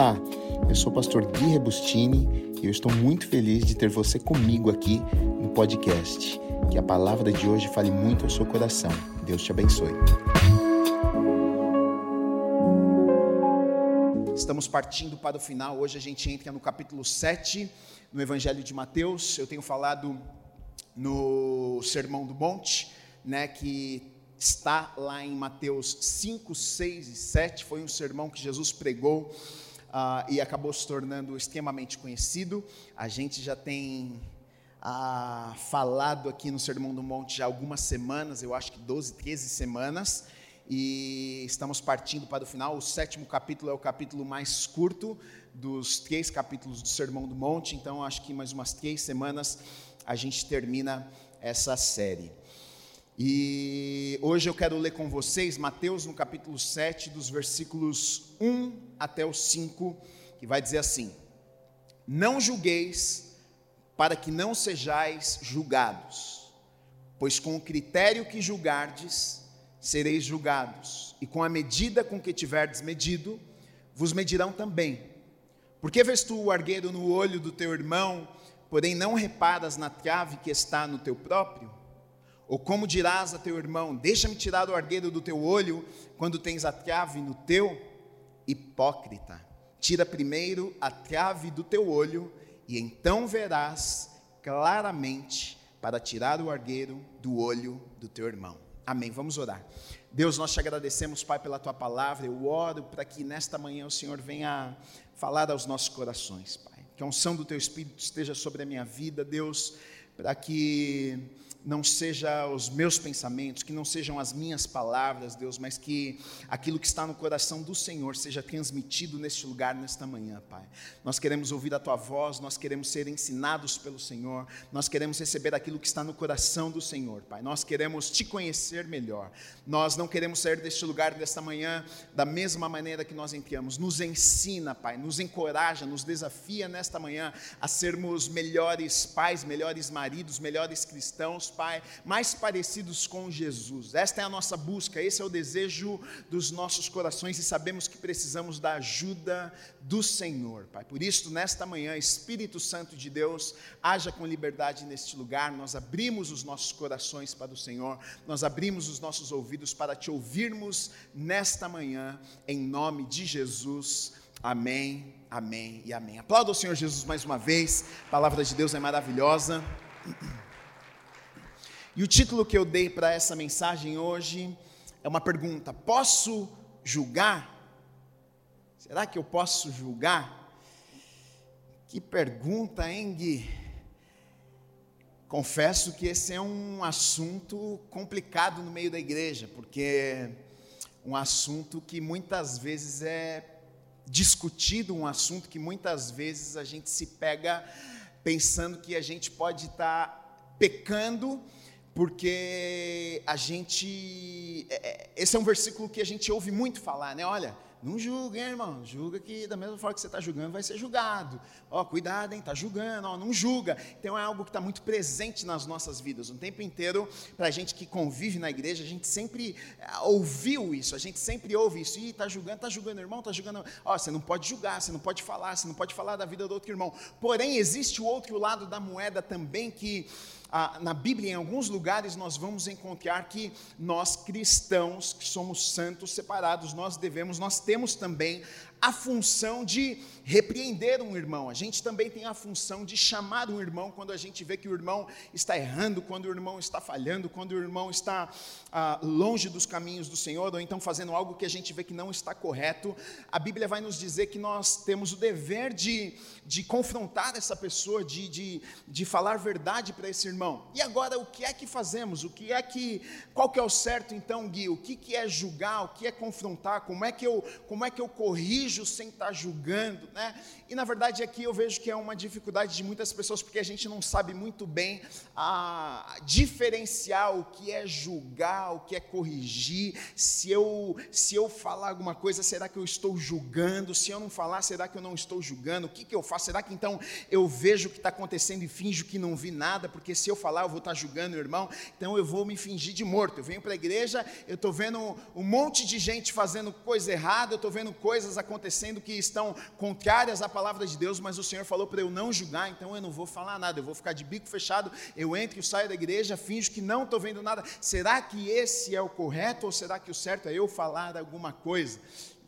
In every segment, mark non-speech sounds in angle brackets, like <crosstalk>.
Olá, eu sou o pastor Gui Rebustini e eu estou muito feliz de ter você comigo aqui no podcast. Que a palavra de hoje fale muito ao seu coração. Deus te abençoe. Estamos partindo para o final. Hoje a gente entra no capítulo 7 no Evangelho de Mateus. Eu tenho falado no Sermão do Monte, né, que está lá em Mateus 5, 6 e 7. Foi um sermão que Jesus pregou uh, e acabou se tornando extremamente conhecido. A gente já tem uh, falado aqui no Sermão do Monte já algumas semanas, eu acho que 12, 13 semanas, e estamos partindo para o final. O sétimo capítulo é o capítulo mais curto dos três capítulos do Sermão do Monte, então acho que mais umas três semanas a gente termina essa série. E hoje eu quero ler com vocês Mateus no capítulo 7, dos versículos 1 até o 5, que vai dizer assim: Não julgueis para que não sejais julgados, pois com o critério que julgardes, sereis julgados, e com a medida com que tiverdes medido, vos medirão também. Porque vês tu o argueiro no olho do teu irmão, porém não reparas na trave que está no teu próprio? Ou como dirás a teu irmão: Deixa-me tirar o argueiro do teu olho, quando tens a trave no teu? Hipócrita, tira primeiro a trave do teu olho, e então verás claramente para tirar o argueiro do olho do teu irmão. Amém. Vamos orar. Deus, nós te agradecemos, Pai, pela tua palavra. Eu oro para que nesta manhã o Senhor venha falar aos nossos corações, Pai. Que a unção do teu Espírito esteja sobre a minha vida, Deus, para que não seja os meus pensamentos, que não sejam as minhas palavras, Deus, mas que aquilo que está no coração do Senhor seja transmitido neste lugar, nesta manhã, Pai. Nós queremos ouvir a Tua voz, nós queremos ser ensinados pelo Senhor, nós queremos receber aquilo que está no coração do Senhor, Pai. Nós queremos Te conhecer melhor. Nós não queremos sair deste lugar, desta manhã, da mesma maneira que nós entramos. Nos ensina, Pai, nos encoraja, nos desafia nesta manhã a sermos melhores pais, melhores maridos, melhores cristãos, Pai, mais parecidos com Jesus. Esta é a nossa busca, esse é o desejo dos nossos corações e sabemos que precisamos da ajuda do Senhor, Pai. Por isso, nesta manhã, Espírito Santo de Deus, haja com liberdade neste lugar. Nós abrimos os nossos corações para o Senhor, nós abrimos os nossos ouvidos para te ouvirmos nesta manhã, em nome de Jesus. Amém, amém e amém. Aplauda o Senhor Jesus mais uma vez, a palavra de Deus é maravilhosa. <clears throat> E o título que eu dei para essa mensagem hoje é uma pergunta: posso julgar? Será que eu posso julgar? Que pergunta, hein, Gui? Confesso que esse é um assunto complicado no meio da igreja, porque um assunto que muitas vezes é discutido, um assunto que muitas vezes a gente se pega pensando que a gente pode estar tá pecando porque a gente. É, é, esse é um versículo que a gente ouve muito falar, né? Olha, não julga, hein, irmão. Julga que da mesma forma que você está julgando, vai ser julgado. Ó, cuidado, hein? Está julgando, ó, não julga. Então é algo que está muito presente nas nossas vidas. O tempo inteiro, para a gente que convive na igreja, a gente sempre é, ouviu isso, a gente sempre ouve isso. Ih, está julgando, está julgando, irmão, está julgando. Ó, você não pode julgar, você não pode falar, você não pode falar da vida do outro irmão. Porém, existe o outro lado da moeda também que ah, na Bíblia, em alguns lugares, nós vamos encontrar que nós cristãos, que somos santos separados, nós devemos, nós temos também a função de repreender um irmão, a gente também tem a função de chamar um irmão quando a gente vê que o irmão está errando, quando o irmão está falhando, quando o irmão está ah, longe dos caminhos do Senhor, ou então fazendo algo que a gente vê que não está correto. A Bíblia vai nos dizer que nós temos o dever de, de confrontar essa pessoa, de, de, de falar verdade para esse irmão. E agora, o que é que fazemos? O que é que, qual que é o certo então, Gui? O que, que é julgar? O que é confrontar? Como é que eu, como é que eu corrijo? Corrijo sem estar julgando, né? E na verdade aqui eu vejo que é uma dificuldade de muitas pessoas porque a gente não sabe muito bem a diferenciar o que é julgar, o que é corrigir. Se eu se eu falar alguma coisa, será que eu estou julgando? Se eu não falar, será que eu não estou julgando? O que, que eu faço? Será que então eu vejo o que está acontecendo e finjo que não vi nada? Porque se eu falar, eu vou estar julgando o irmão. Então eu vou me fingir de morto. Eu venho para a igreja, eu estou vendo um monte de gente fazendo coisa errada, eu estou vendo coisas acontecendo acontecendo que estão contrárias à palavra de Deus, mas o Senhor falou para eu não julgar, então eu não vou falar nada, eu vou ficar de bico fechado, eu entro e saio da igreja, finjo que não estou vendo nada. Será que esse é o correto ou será que o certo é eu falar alguma coisa?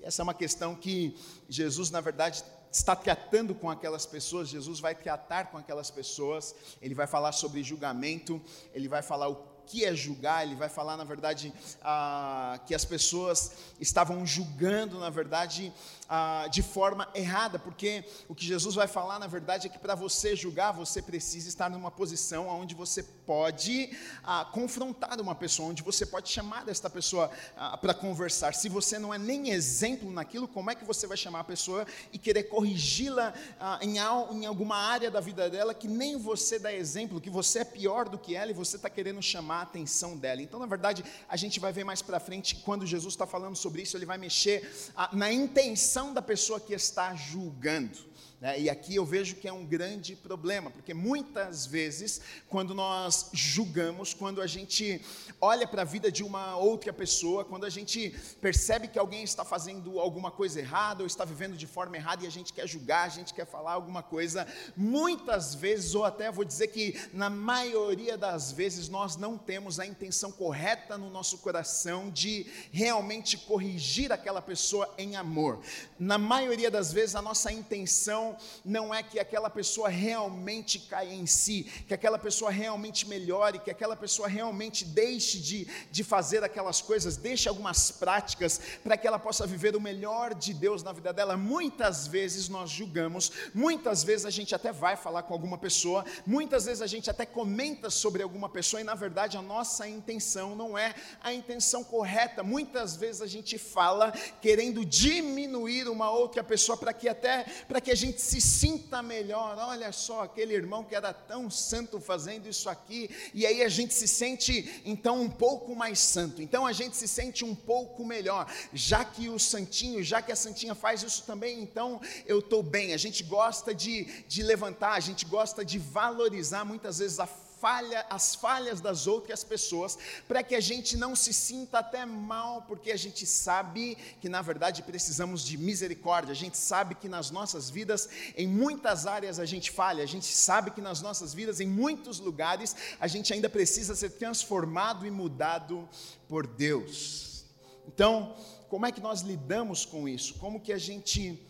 Essa é uma questão que Jesus, na verdade, está tratando com aquelas pessoas, Jesus vai tratar com aquelas pessoas, ele vai falar sobre julgamento, ele vai falar o que é julgar, ele vai falar, na verdade, ah, que as pessoas estavam julgando, na verdade, ah, de forma errada, porque o que Jesus vai falar, na verdade, é que para você julgar, você precisa estar numa posição onde você pode ah, confrontar uma pessoa, onde você pode chamar esta pessoa ah, para conversar. Se você não é nem exemplo naquilo, como é que você vai chamar a pessoa e querer corrigi-la ah, em, em alguma área da vida dela que nem você dá exemplo, que você é pior do que ela e você está querendo chamar a atenção dela? Então, na verdade, a gente vai ver mais para frente, quando Jesus está falando sobre isso, ele vai mexer ah, na intenção da pessoa que está julgando. Né? E aqui eu vejo que é um grande problema, porque muitas vezes, quando nós julgamos, quando a gente olha para a vida de uma outra pessoa, quando a gente percebe que alguém está fazendo alguma coisa errada ou está vivendo de forma errada e a gente quer julgar, a gente quer falar alguma coisa, muitas vezes, ou até vou dizer que na maioria das vezes, nós não temos a intenção correta no nosso coração de realmente corrigir aquela pessoa em amor. Na maioria das vezes, a nossa intenção não é que aquela pessoa realmente caia em si, que aquela pessoa realmente melhore, que aquela pessoa realmente deixe de, de fazer aquelas coisas, deixe algumas práticas para que ela possa viver o melhor de Deus na vida dela. Muitas vezes nós julgamos, muitas vezes a gente até vai falar com alguma pessoa, muitas vezes a gente até comenta sobre alguma pessoa e na verdade a nossa intenção não é a intenção correta. Muitas vezes a gente fala querendo diminuir uma outra pessoa para que até para que a gente se sinta melhor. Olha só, aquele irmão que era tão santo fazendo isso aqui, e aí a gente se sente então um pouco mais santo. Então a gente se sente um pouco melhor, já que o santinho, já que a santinha faz isso também, então eu estou bem. A gente gosta de, de levantar, a gente gosta de valorizar muitas vezes a falha, as falhas das outras pessoas, para que a gente não se sinta até mal, porque a gente sabe que na verdade precisamos de misericórdia, a gente sabe que nas nossas vidas, em muitas áreas a gente falha, a gente sabe que nas nossas vidas, em muitos lugares, a gente ainda precisa ser transformado e mudado por Deus. Então, como é que nós lidamos com isso? Como que a gente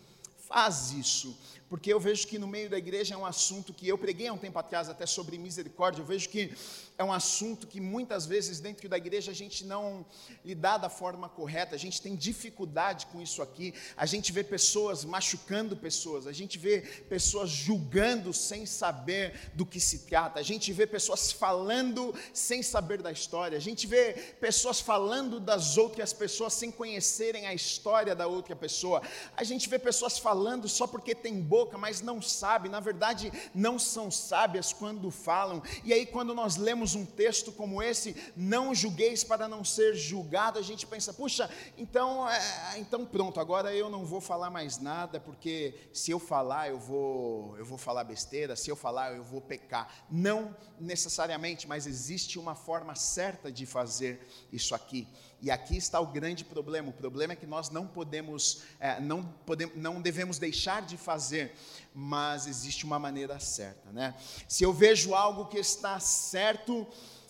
faz isso? Porque eu vejo que no meio da igreja é um assunto que eu preguei há um tempo atrás até sobre misericórdia. Eu vejo que é um assunto que muitas vezes dentro da igreja a gente não lidar da forma correta, a gente tem dificuldade com isso aqui. A gente vê pessoas machucando pessoas, a gente vê pessoas julgando sem saber do que se trata, a gente vê pessoas falando sem saber da história, a gente vê pessoas falando das outras pessoas sem conhecerem a história da outra pessoa, a gente vê pessoas falando só porque tem boca, mas não sabe, na verdade não são sábias quando falam, e aí quando nós lemos um texto como esse, não julgueis para não ser julgado, a gente pensa, puxa, então, é, então pronto, agora eu não vou falar mais nada, porque se eu falar, eu vou, eu vou falar besteira, se eu falar, eu vou pecar. Não necessariamente, mas existe uma forma certa de fazer isso aqui. E aqui está o grande problema. O problema é que nós não podemos, é, não, podemos, não devemos deixar de fazer, mas existe uma maneira certa, né? Se eu vejo algo que está certo,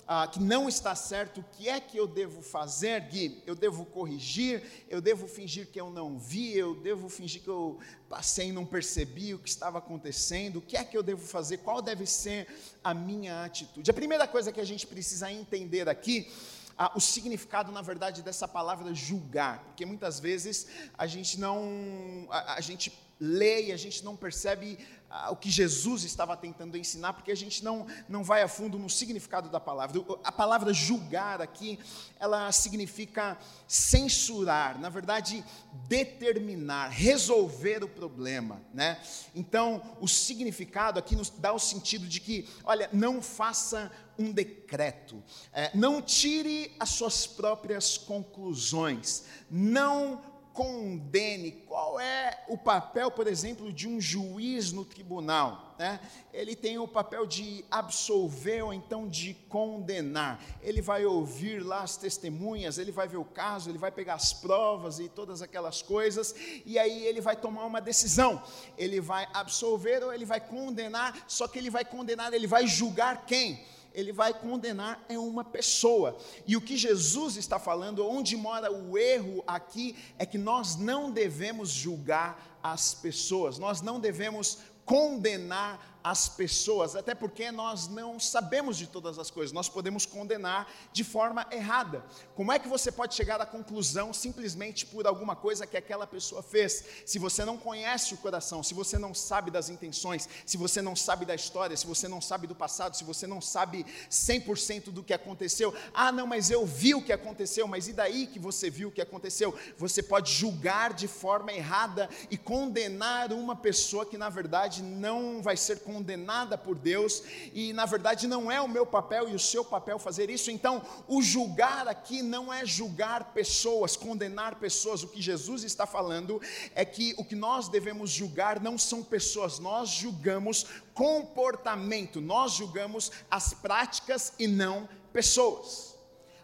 ah, que não está certo, o que é que eu devo fazer, Gui? Eu devo corrigir? Eu devo fingir que eu não vi? Eu devo fingir que eu passei e não percebi o que estava acontecendo? O que é que eu devo fazer? Qual deve ser a minha atitude? A primeira coisa que a gente precisa entender aqui ah, o significado, na verdade, dessa palavra julgar, porque muitas vezes a gente não, a, a gente lê e a gente não percebe ah, o que Jesus estava tentando ensinar, porque a gente não, não vai a fundo no significado da palavra. A palavra julgar aqui, ela significa censurar, na verdade, determinar, resolver o problema. Né? Então, o significado aqui nos dá o sentido de que, olha, não faça um decreto, é, não tire as suas próprias conclusões, não condene. Qual é o papel, por exemplo, de um juiz no tribunal? Né? Ele tem o papel de absolver ou então de condenar. Ele vai ouvir lá as testemunhas, ele vai ver o caso, ele vai pegar as provas e todas aquelas coisas, e aí ele vai tomar uma decisão. Ele vai absolver ou ele vai condenar, só que ele vai condenar, ele vai julgar quem? Ele vai condenar é uma pessoa. E o que Jesus está falando, onde mora o erro aqui, é que nós não devemos julgar as pessoas, nós não devemos condenar as pessoas, até porque nós não sabemos de todas as coisas, nós podemos condenar de forma errada. Como é que você pode chegar à conclusão simplesmente por alguma coisa que aquela pessoa fez? Se você não conhece o coração, se você não sabe das intenções, se você não sabe da história, se você não sabe do passado, se você não sabe 100% do que aconteceu. Ah, não, mas eu vi o que aconteceu, mas e daí que você viu o que aconteceu? Você pode julgar de forma errada e condenar uma pessoa que na verdade não vai ser condenada condenada por Deus, e na verdade não é o meu papel e o seu papel fazer isso. Então, o julgar aqui não é julgar pessoas, condenar pessoas. O que Jesus está falando é que o que nós devemos julgar não são pessoas, nós julgamos comportamento, nós julgamos as práticas e não pessoas.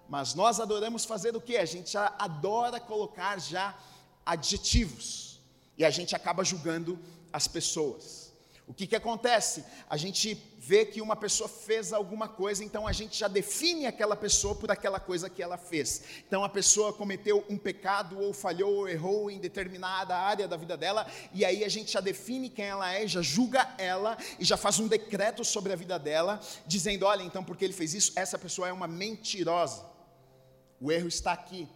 Mas nós adoramos fazer o que? A gente adora colocar já adjetivos. E a gente acaba julgando as pessoas. O que, que acontece? A gente vê que uma pessoa fez alguma coisa, então a gente já define aquela pessoa por aquela coisa que ela fez. Então a pessoa cometeu um pecado, ou falhou, ou errou em determinada área da vida dela, e aí a gente já define quem ela é, já julga ela, e já faz um decreto sobre a vida dela, dizendo: olha, então porque ele fez isso, essa pessoa é uma mentirosa. O erro está aqui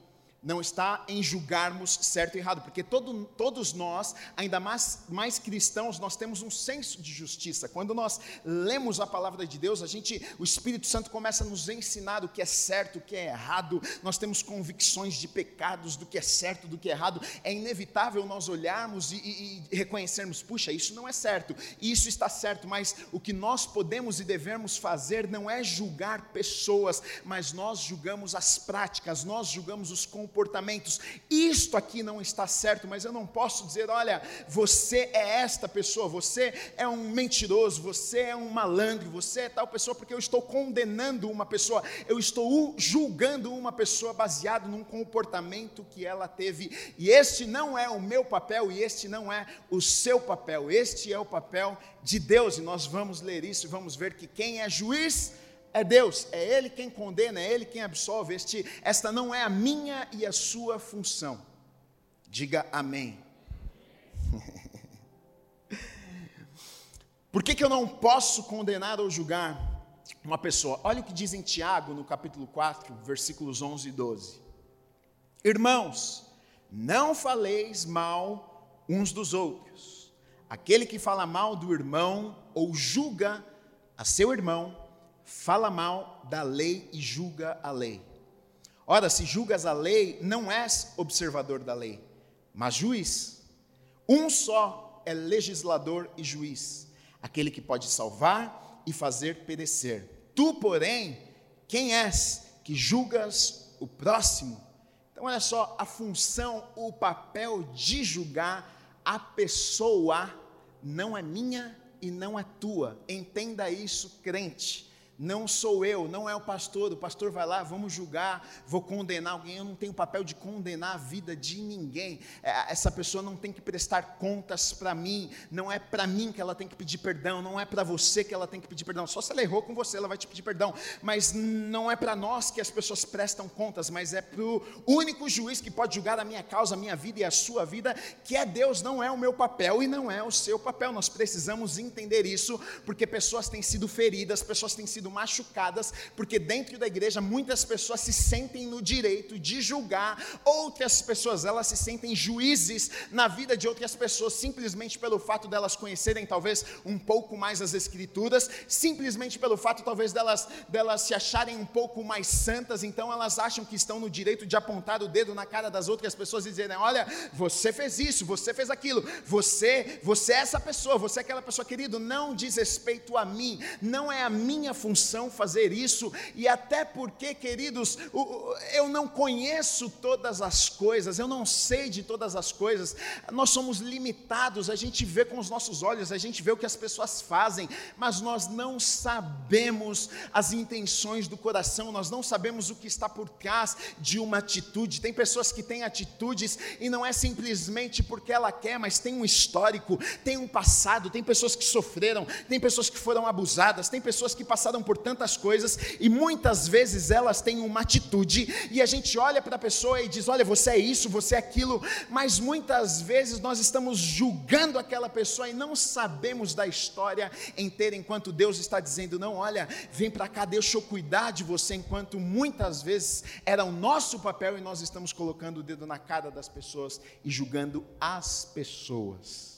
não está em julgarmos certo e errado, porque todo, todos nós, ainda mais, mais cristãos, nós temos um senso de justiça. Quando nós lemos a palavra de Deus, a gente, o Espírito Santo começa a nos ensinar o que é certo, o que é errado. Nós temos convicções de pecados, do que é certo, do que é errado. É inevitável nós olharmos e, e, e reconhecermos, puxa, isso não é certo, isso está certo, mas o que nós podemos e devemos fazer não é julgar pessoas, mas nós julgamos as práticas, nós julgamos os comportamentos comportamentos. Isto aqui não está certo, mas eu não posso dizer, olha, você é esta pessoa, você é um mentiroso, você é um malandro, você é tal pessoa, porque eu estou condenando uma pessoa, eu estou julgando uma pessoa baseado num comportamento que ela teve. E este não é o meu papel e este não é o seu papel. Este é o papel de Deus e nós vamos ler isso e vamos ver que quem é juiz é Deus, é Ele quem condena, é Ele quem absolve. Este, esta não é a minha e a sua função. Diga amém. <laughs> Por que, que eu não posso condenar ou julgar uma pessoa? Olha o que diz em Tiago, no capítulo 4, versículos 11 e 12. Irmãos, não faleis mal uns dos outros. Aquele que fala mal do irmão ou julga a seu irmão, fala mal da lei e julga a lei. Ora, se julgas a lei, não és observador da lei, mas juiz. Um só é legislador e juiz, aquele que pode salvar e fazer perecer. Tu, porém, quem és que julgas o próximo? Então, olha só, a função, o papel de julgar a pessoa não é minha e não é tua. Entenda isso, crente não sou eu, não é o pastor. O pastor vai lá, vamos julgar, vou condenar alguém. Eu não tenho o papel de condenar a vida de ninguém. É, essa pessoa não tem que prestar contas para mim. Não é para mim que ela tem que pedir perdão. Não é para você que ela tem que pedir perdão. Só se ela errou com você, ela vai te pedir perdão. Mas não é para nós que as pessoas prestam contas, mas é para o único juiz que pode julgar a minha causa, a minha vida e a sua vida, que é Deus. Não é o meu papel e não é o seu papel. Nós precisamos entender isso, porque pessoas têm sido feridas, pessoas têm sido sido machucadas, porque dentro da igreja muitas pessoas se sentem no direito de julgar outras pessoas, elas se sentem juízes na vida de outras pessoas, simplesmente pelo fato delas conhecerem talvez um pouco mais as escrituras, simplesmente pelo fato talvez delas, delas se acharem um pouco mais santas, então elas acham que estão no direito de apontar o dedo na cara das outras pessoas e dizerem: olha, você fez isso, você fez aquilo, você, você é essa pessoa, você é aquela pessoa, querido, não diz respeito a mim, não é a minha função função fazer isso, e até porque, queridos, eu não conheço todas as coisas, eu não sei de todas as coisas, nós somos limitados, a gente vê com os nossos olhos, a gente vê o que as pessoas fazem, mas nós não sabemos as intenções do coração, nós não sabemos o que está por trás de uma atitude. Tem pessoas que têm atitudes e não é simplesmente porque ela quer, mas tem um histórico, tem um passado, tem pessoas que sofreram, tem pessoas que foram abusadas, tem pessoas que passaram por tantas coisas e muitas vezes elas têm uma atitude e a gente olha para a pessoa e diz: Olha, você é isso, você é aquilo, mas muitas vezes nós estamos julgando aquela pessoa e não sabemos da história inteira, enquanto Deus está dizendo: Não, olha, vem para cá, deixa eu cuidar de você, enquanto muitas vezes era o nosso papel e nós estamos colocando o dedo na cara das pessoas e julgando as pessoas.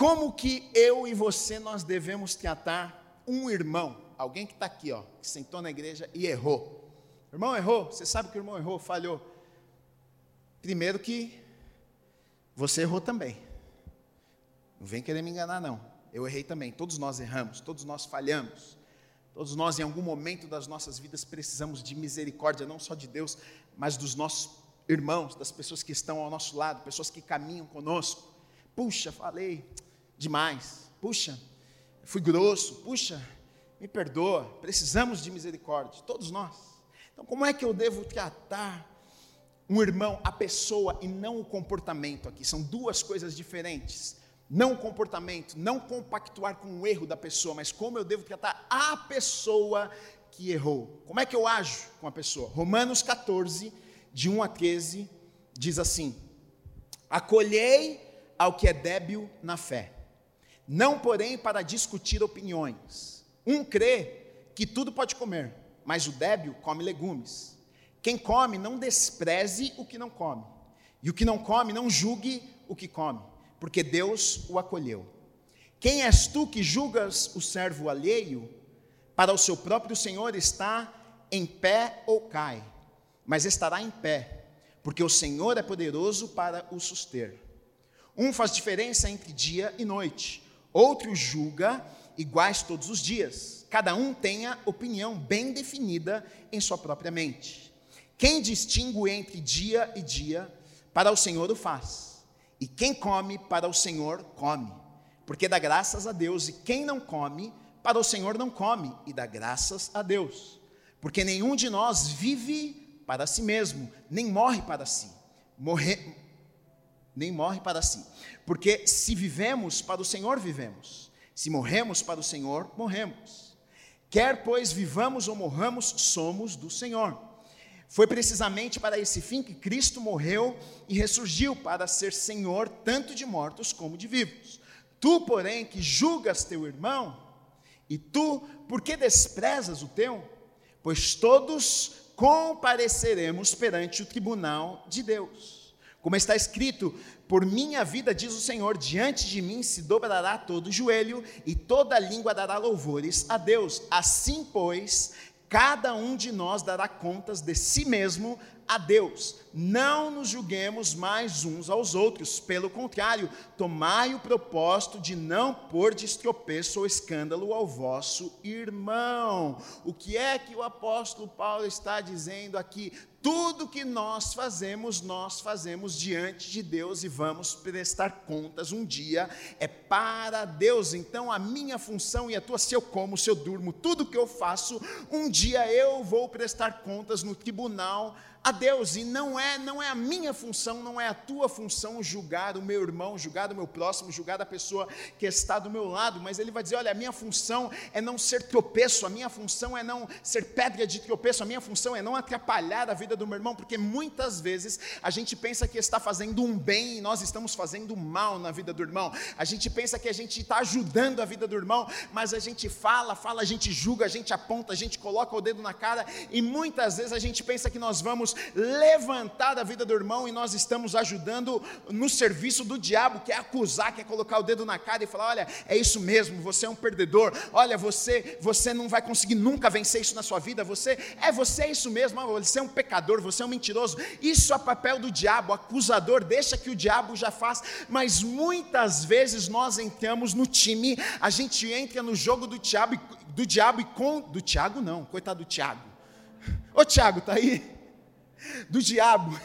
Como que eu e você nós devemos tratar um irmão, alguém que está aqui, ó, que sentou na igreja e errou. Irmão errou, você sabe que o irmão errou, falhou. Primeiro que você errou também. Não vem querer me enganar, não. Eu errei também. Todos nós erramos, todos nós falhamos. Todos nós, em algum momento das nossas vidas, precisamos de misericórdia, não só de Deus, mas dos nossos irmãos, das pessoas que estão ao nosso lado, pessoas que caminham conosco. Puxa, falei demais. Puxa, fui grosso. Puxa, me perdoa. Precisamos de misericórdia, todos nós. Então, como é que eu devo tratar um irmão, a pessoa e não o comportamento aqui? São duas coisas diferentes. Não o comportamento, não compactuar com o erro da pessoa, mas como eu devo tratar a pessoa que errou. Como é que eu ajo com a pessoa? Romanos 14, de 1 a 13, diz assim: Acolhei ao que é débil na fé, não porém para discutir opiniões. Um crê que tudo pode comer, mas o débil come legumes. Quem come, não despreze o que não come, e o que não come, não julgue o que come, porque Deus o acolheu. Quem és tu que julgas o servo alheio? Para o seu próprio Senhor está em pé ou cai, mas estará em pé, porque o Senhor é poderoso para o suster. Um faz diferença entre dia e noite, outro julga iguais todos os dias. Cada um tem a opinião bem definida em sua própria mente. Quem distingue entre dia e dia, para o Senhor o faz. E quem come, para o Senhor come, porque dá graças a Deus. E quem não come, para o Senhor não come, e dá graças a Deus. Porque nenhum de nós vive para si mesmo, nem morre para si. Morrer, nem morre para si. Porque se vivemos, para o Senhor vivemos. Se morremos para o Senhor, morremos. Quer pois vivamos ou morramos, somos do Senhor. Foi precisamente para esse fim que Cristo morreu e ressurgiu para ser Senhor tanto de mortos como de vivos. Tu, porém, que julgas teu irmão, e tu, por que desprezas o teu? Pois todos compareceremos perante o tribunal de Deus. Como está escrito: Por minha vida, diz o Senhor, diante de mim se dobrará todo joelho e toda língua dará louvores a Deus. Assim, pois, cada um de nós dará contas de si mesmo a Deus. Não nos julguemos mais uns aos outros, pelo contrário, tomai o propósito de não pôr de estropeço ou escândalo ao vosso irmão. O que é que o apóstolo Paulo está dizendo aqui? Tudo que nós fazemos, nós fazemos diante de Deus e vamos prestar contas um dia, é para Deus. Então, a minha função e a tua, se eu como, se eu durmo, tudo que eu faço, um dia eu vou prestar contas no tribunal a Deus e não é não é a minha função, não é a tua função julgar o meu irmão, julgar o meu próximo, julgar a pessoa que está do meu lado, mas ele vai dizer, olha, a minha função é não ser tropeço, a minha função é não ser pedra de tropeço, a minha função é não atrapalhar a vida do meu irmão, porque muitas vezes a gente pensa que está fazendo um bem e nós estamos fazendo mal na vida do irmão. A gente pensa que a gente está ajudando a vida do irmão, mas a gente fala, fala, a gente julga, a gente aponta, a gente coloca o dedo na cara e muitas vezes a gente pensa que nós vamos levantar a vida do irmão e nós estamos ajudando no serviço do diabo, que é acusar, que é colocar o dedo na cara e falar: olha, é isso mesmo, você é um perdedor, olha, você, você não vai conseguir nunca vencer isso na sua vida, você é você é isso mesmo, você é um pecador, você é um mentiroso. Isso é papel do diabo, acusador, deixa que o diabo já faz, mas muitas vezes nós entramos no time, a gente entra no jogo do diabo do diabo e com. Do Tiago, não, coitado do Tiago. Ô Tiago, tá aí? Do diabo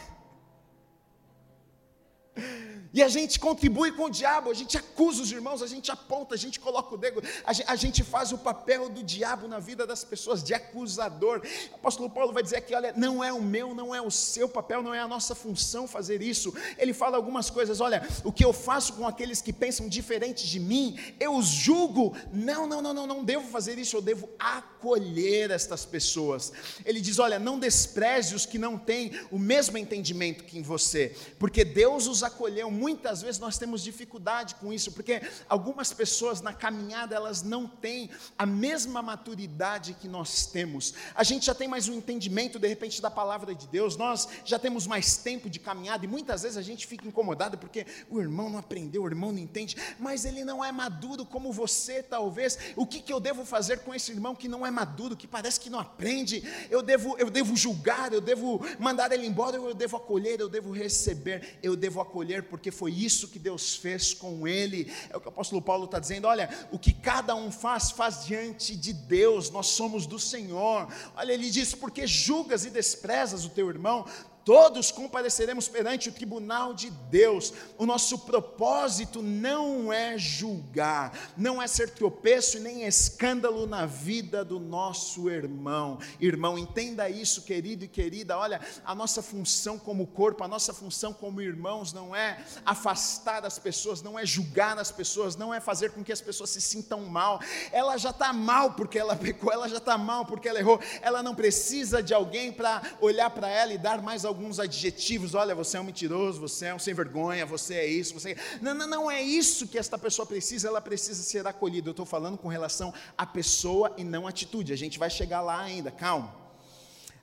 e a gente contribui com o diabo, a gente acusa os irmãos, a gente aponta, a gente coloca o dedo, a gente faz o papel do diabo na vida das pessoas, de acusador. O apóstolo Paulo vai dizer aqui: olha, não é o meu, não é o seu papel, não é a nossa função fazer isso. Ele fala algumas coisas: olha, o que eu faço com aqueles que pensam diferente de mim, eu os julgo. Não, não, não, não, não devo fazer isso, eu devo acolher estas pessoas. Ele diz: olha, não despreze os que não têm o mesmo entendimento que em você, porque Deus os acolheu muito muitas vezes nós temos dificuldade com isso, porque algumas pessoas na caminhada elas não têm a mesma maturidade que nós temos. A gente já tem mais um entendimento de repente da palavra de Deus, nós já temos mais tempo de caminhada e muitas vezes a gente fica incomodado porque o irmão não aprendeu, o irmão não entende, mas ele não é maduro como você talvez. O que, que eu devo fazer com esse irmão que não é maduro, que parece que não aprende? Eu devo, eu devo julgar, eu devo mandar ele embora, eu devo acolher, eu devo receber, eu devo acolher porque foi isso que Deus fez com ele. É o que o apóstolo Paulo está dizendo: olha, o que cada um faz, faz diante de Deus, nós somos do Senhor. Olha, ele diz: porque julgas e desprezas o teu irmão, todos compareceremos perante o tribunal de Deus. O nosso propósito não é julgar, não é ser tropeço e nem escândalo na vida do nosso irmão. Irmão, entenda isso, querido e querida. Olha, a nossa função como corpo, a nossa função como irmãos não é afastar as pessoas, não é julgar as pessoas, não é fazer com que as pessoas se sintam mal. Ela já está mal porque ela pecou, ela já está mal porque ela errou. Ela não precisa de alguém para olhar para ela e dar mais algum alguns adjetivos, olha, você é um mentiroso, você é um sem vergonha, você é isso, você é... Não, não, não é isso que esta pessoa precisa, ela precisa ser acolhida. Eu estou falando com relação à pessoa e não à atitude. A gente vai chegar lá ainda, calma.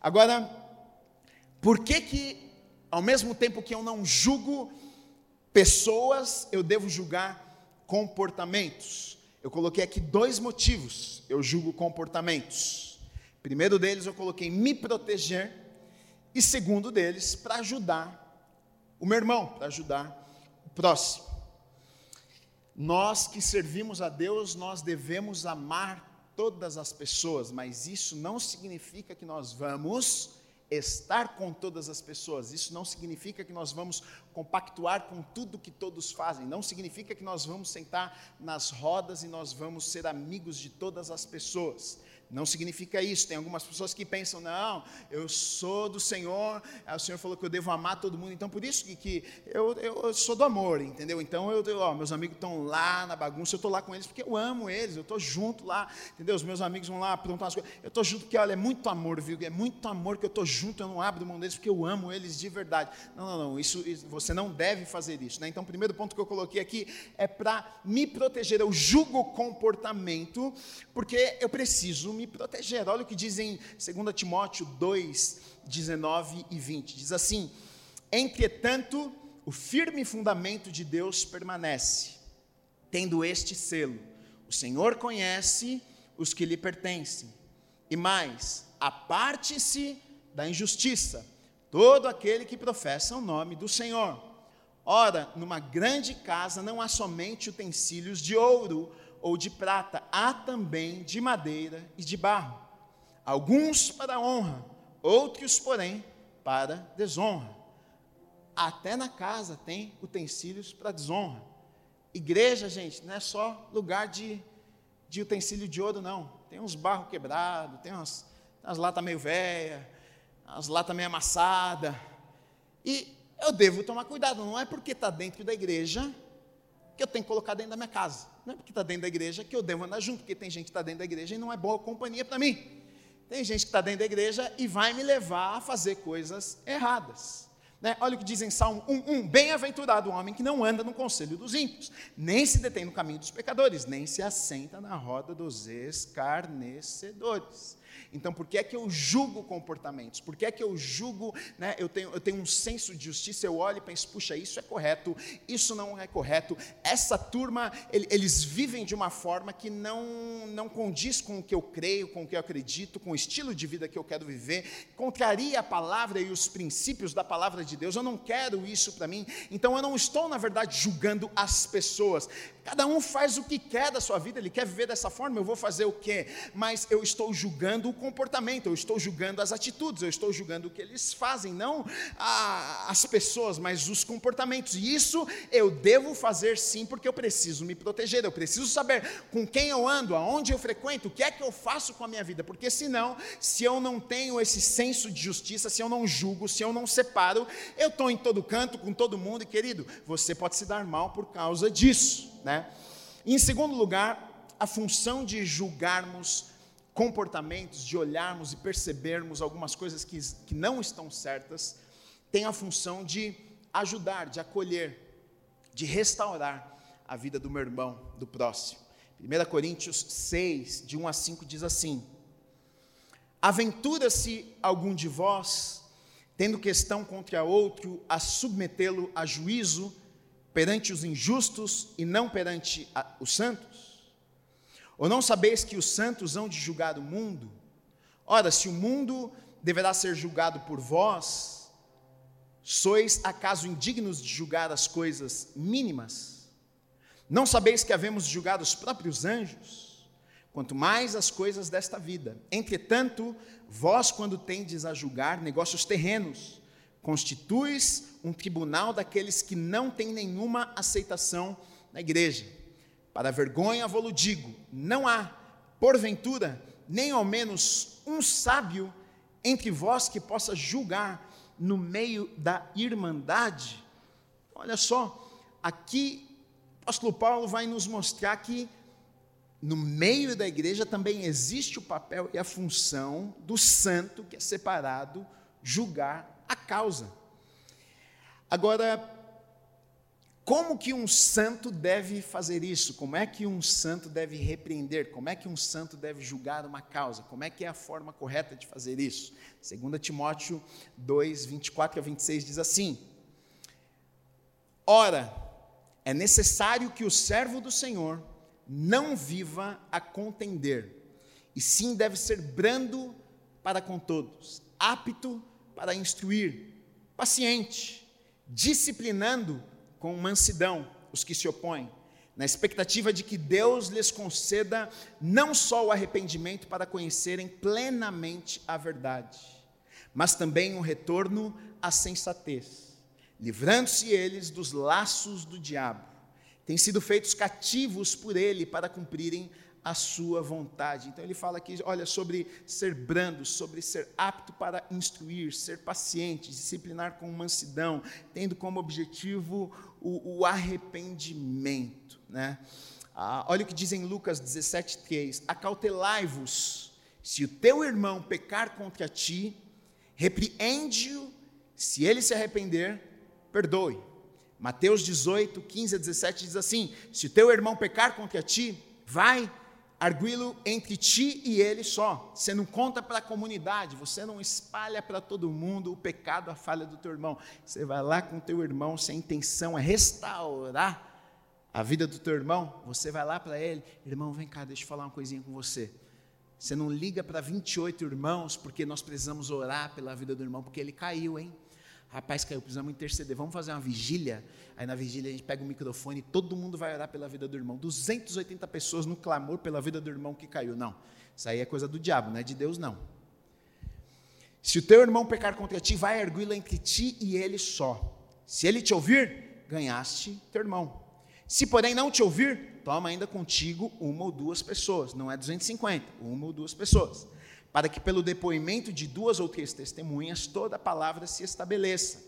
Agora, por que que, ao mesmo tempo que eu não julgo pessoas, eu devo julgar comportamentos? Eu coloquei aqui dois motivos, eu julgo comportamentos. Primeiro deles, eu coloquei me proteger e segundo deles, para ajudar o meu irmão, para ajudar o próximo. Nós que servimos a Deus, nós devemos amar todas as pessoas, mas isso não significa que nós vamos estar com todas as pessoas. Isso não significa que nós vamos compactuar com tudo que todos fazem. Não significa que nós vamos sentar nas rodas e nós vamos ser amigos de todas as pessoas. Não significa isso. Tem algumas pessoas que pensam, não, eu sou do Senhor, o Senhor falou que eu devo amar todo mundo, então por isso que, que eu, eu, sou do amor, entendeu? Então, eu, ó, meus amigos estão lá na bagunça, eu estou lá com eles porque eu amo eles, eu estou junto lá, entendeu? Os meus amigos vão lá perguntar as coisas, eu estou junto porque, olha, é muito amor, viu? É muito amor que eu estou junto, eu não abro mão deles porque eu amo eles de verdade. Não, não, não, isso, isso você não deve fazer isso, né? Então, o primeiro ponto que eu coloquei aqui é para me proteger, eu julgo o comportamento, porque eu preciso me me proteger. Olha o que diz em 2 Timóteo 2, 19 e 20. Diz assim: Entretanto, o firme fundamento de Deus permanece, tendo este selo: o Senhor conhece os que lhe pertencem. E mais, aparte-se da injustiça, todo aquele que professa o nome do Senhor. Ora, numa grande casa não há somente utensílios de ouro ou de prata, há também de madeira e de barro. Alguns para honra, outros, porém, para desonra. Até na casa tem utensílios para desonra. Igreja, gente, não é só lugar de, de utensílio de ouro, não. Tem uns barros quebrados, tem umas, umas latas meio velhas, umas latas meio amassadas. E eu devo tomar cuidado, não é porque está dentro da igreja que eu tenho que colocar dentro da minha casa. Não é porque está dentro da igreja que eu devo andar junto, porque tem gente que está dentro da igreja e não é boa companhia para mim. Tem gente que está dentro da igreja e vai me levar a fazer coisas erradas. Né? Olha o que diz em Salmo 1:1: Bem-aventurado o homem que não anda no conselho dos ímpios, nem se detém no caminho dos pecadores, nem se assenta na roda dos escarnecedores. Então, por que é que eu julgo comportamentos? Por que é que eu julgo, né, eu, tenho, eu tenho um senso de justiça, eu olho e penso, puxa, isso é correto, isso não é correto. Essa turma, eles vivem de uma forma que não, não condiz com o que eu creio, com o que eu acredito, com o estilo de vida que eu quero viver, contraria a palavra e os princípios da palavra de Deus. Eu não quero isso para mim. Então, eu não estou, na verdade, julgando as pessoas. Cada um faz o que quer da sua vida, ele quer viver dessa forma, eu vou fazer o quê? Mas eu estou julgando o comportamento, eu estou julgando as atitudes, eu estou julgando o que eles fazem, não a, as pessoas, mas os comportamentos. E isso eu devo fazer sim, porque eu preciso me proteger, eu preciso saber com quem eu ando, aonde eu frequento, o que é que eu faço com a minha vida, porque senão, se eu não tenho esse senso de justiça, se eu não julgo, se eu não separo, eu estou em todo canto, com todo mundo, e querido, você pode se dar mal por causa disso. Né? E, em segundo lugar, a função de julgarmos comportamentos, de olharmos e percebermos algumas coisas que, que não estão certas, tem a função de ajudar, de acolher, de restaurar a vida do meu irmão, do próximo. 1 Coríntios 6, de 1 a 5, diz assim: Aventura-se algum de vós, tendo questão contra outro, a submetê-lo a juízo perante os injustos e não perante a, os santos? Ou não sabeis que os santos hão de julgar o mundo? Ora, se o mundo deverá ser julgado por vós, sois acaso indignos de julgar as coisas mínimas? Não sabeis que havemos de julgar os próprios anjos? Quanto mais as coisas desta vida. Entretanto, vós, quando tendes a julgar negócios terrenos, constituis um tribunal daqueles que não têm nenhuma aceitação na igreja. Para vergonha vou-lo digo: não há, porventura, nem ao menos um sábio entre vós que possa julgar no meio da irmandade. Olha só, aqui o apóstolo Paulo vai nos mostrar que no meio da igreja também existe o papel e a função do santo que é separado julgar a causa. Agora, como que um santo deve fazer isso? Como é que um santo deve repreender? Como é que um santo deve julgar uma causa? Como é que é a forma correta de fazer isso? 2 Timóteo 2, 24 a 26 diz assim: Ora, é necessário que o servo do Senhor não viva a contender, e sim deve ser brando para com todos, apto para instruir, paciente, disciplinando com mansidão os que se opõem, na expectativa de que Deus lhes conceda não só o arrependimento para conhecerem plenamente a verdade, mas também um retorno à sensatez, livrando-se eles dos laços do diabo. Têm sido feitos cativos por ele para cumprirem a sua vontade. Então ele fala aqui, olha, sobre ser brando, sobre ser apto para instruir, ser paciente, disciplinar com mansidão, tendo como objetivo o, o arrependimento. Né? Ah, olha o que diz em Lucas 17,3: Acautelai-vos, se o teu irmão pecar contra ti, repreende-o, se ele se arrepender, perdoe. Mateus 18, 15 a 17 diz assim: Se teu irmão pecar contra ti, vai arguí-lo entre ti e ele só. Você não conta para a comunidade, você não espalha para todo mundo o pecado, a falha do teu irmão. Você vai lá com teu irmão, se a intenção é restaurar a vida do teu irmão, você vai lá para ele, irmão, vem cá, deixa eu falar uma coisinha com você. Você não liga para 28 irmãos, porque nós precisamos orar pela vida do irmão, porque ele caiu, hein? Rapaz, caiu, precisamos interceder. Vamos fazer uma vigília? Aí na vigília a gente pega o microfone e todo mundo vai orar pela vida do irmão. 280 pessoas no clamor pela vida do irmão que caiu. Não. Isso aí é coisa do diabo, não é de Deus, não. Se o teu irmão pecar contra ti, vai ergui-lo entre ti e ele só. Se ele te ouvir, ganhaste teu irmão. Se porém não te ouvir, toma ainda contigo uma ou duas pessoas. Não é 250, uma ou duas pessoas para que pelo depoimento de duas ou três testemunhas toda a palavra se estabeleça.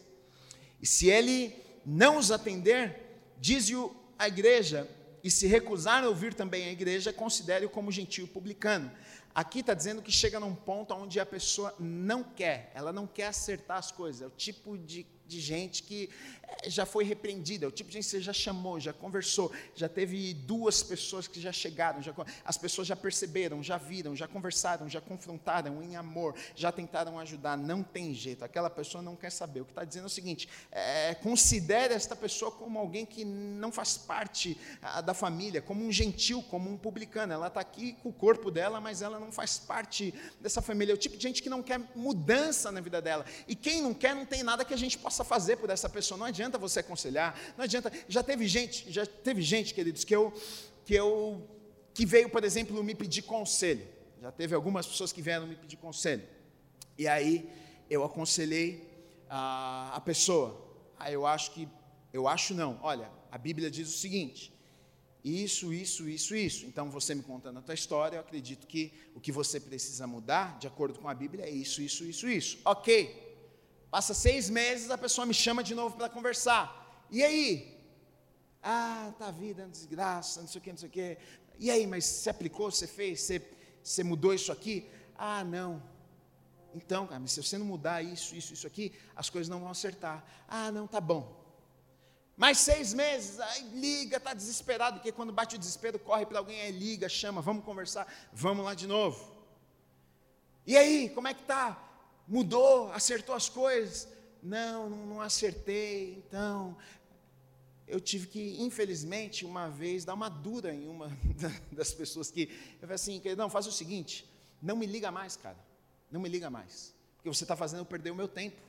E se ele não os atender, diz-o a igreja, e se recusar a ouvir também a igreja, considere-o como gentio publicano. Aqui está dizendo que chega num ponto onde a pessoa não quer, ela não quer acertar as coisas, é o tipo de de gente que eh, já foi repreendida, o tipo de gente que você já chamou, já conversou, já teve duas pessoas que já chegaram, já, as pessoas já perceberam, já viram, já conversaram, já confrontaram em amor, já tentaram ajudar, não tem jeito, aquela pessoa não quer saber. O que está dizendo é o seguinte: é, considere esta pessoa como alguém que não faz parte a, da família, como um gentil, como um publicano. Ela está aqui com o corpo dela, mas ela não faz parte dessa família. É o tipo de gente que não quer mudança na vida dela. E quem não quer, não tem nada que a gente possa fazer por essa pessoa. Não adianta você aconselhar, não adianta. Já teve gente, já teve gente, queridos, que eu, que eu, que veio, por exemplo, me pedir conselho. Já teve algumas pessoas que vieram me pedir conselho. E aí eu aconselhei a, a pessoa. Aí eu acho que, eu acho não. Olha, a Bíblia diz o seguinte: isso, isso, isso, isso. Então, você me contando a tua história, eu acredito que o que você precisa mudar, de acordo com a Bíblia, é isso, isso, isso, isso. Ok. Passa seis meses, a pessoa me chama de novo para conversar. E aí? Ah, tá a vida, é desgraça, não sei o que, não sei o que. E aí, mas você aplicou, você fez, você, você mudou isso aqui? Ah, não. Então, cara, mas se você não mudar isso, isso, isso aqui, as coisas não vão acertar. Ah, não, tá bom. Mais seis meses, aí liga, está desesperado, porque quando bate o desespero, corre para alguém, aí liga, chama, vamos conversar, vamos lá de novo. E aí, como é que está? Mudou, acertou as coisas? Não, não, acertei, então. Eu tive que, infelizmente, uma vez, dar uma dura em uma <laughs> das pessoas que. Eu falei assim, não, faz o seguinte, não me liga mais, cara. Não me liga mais. Porque você está fazendo eu perder o meu tempo.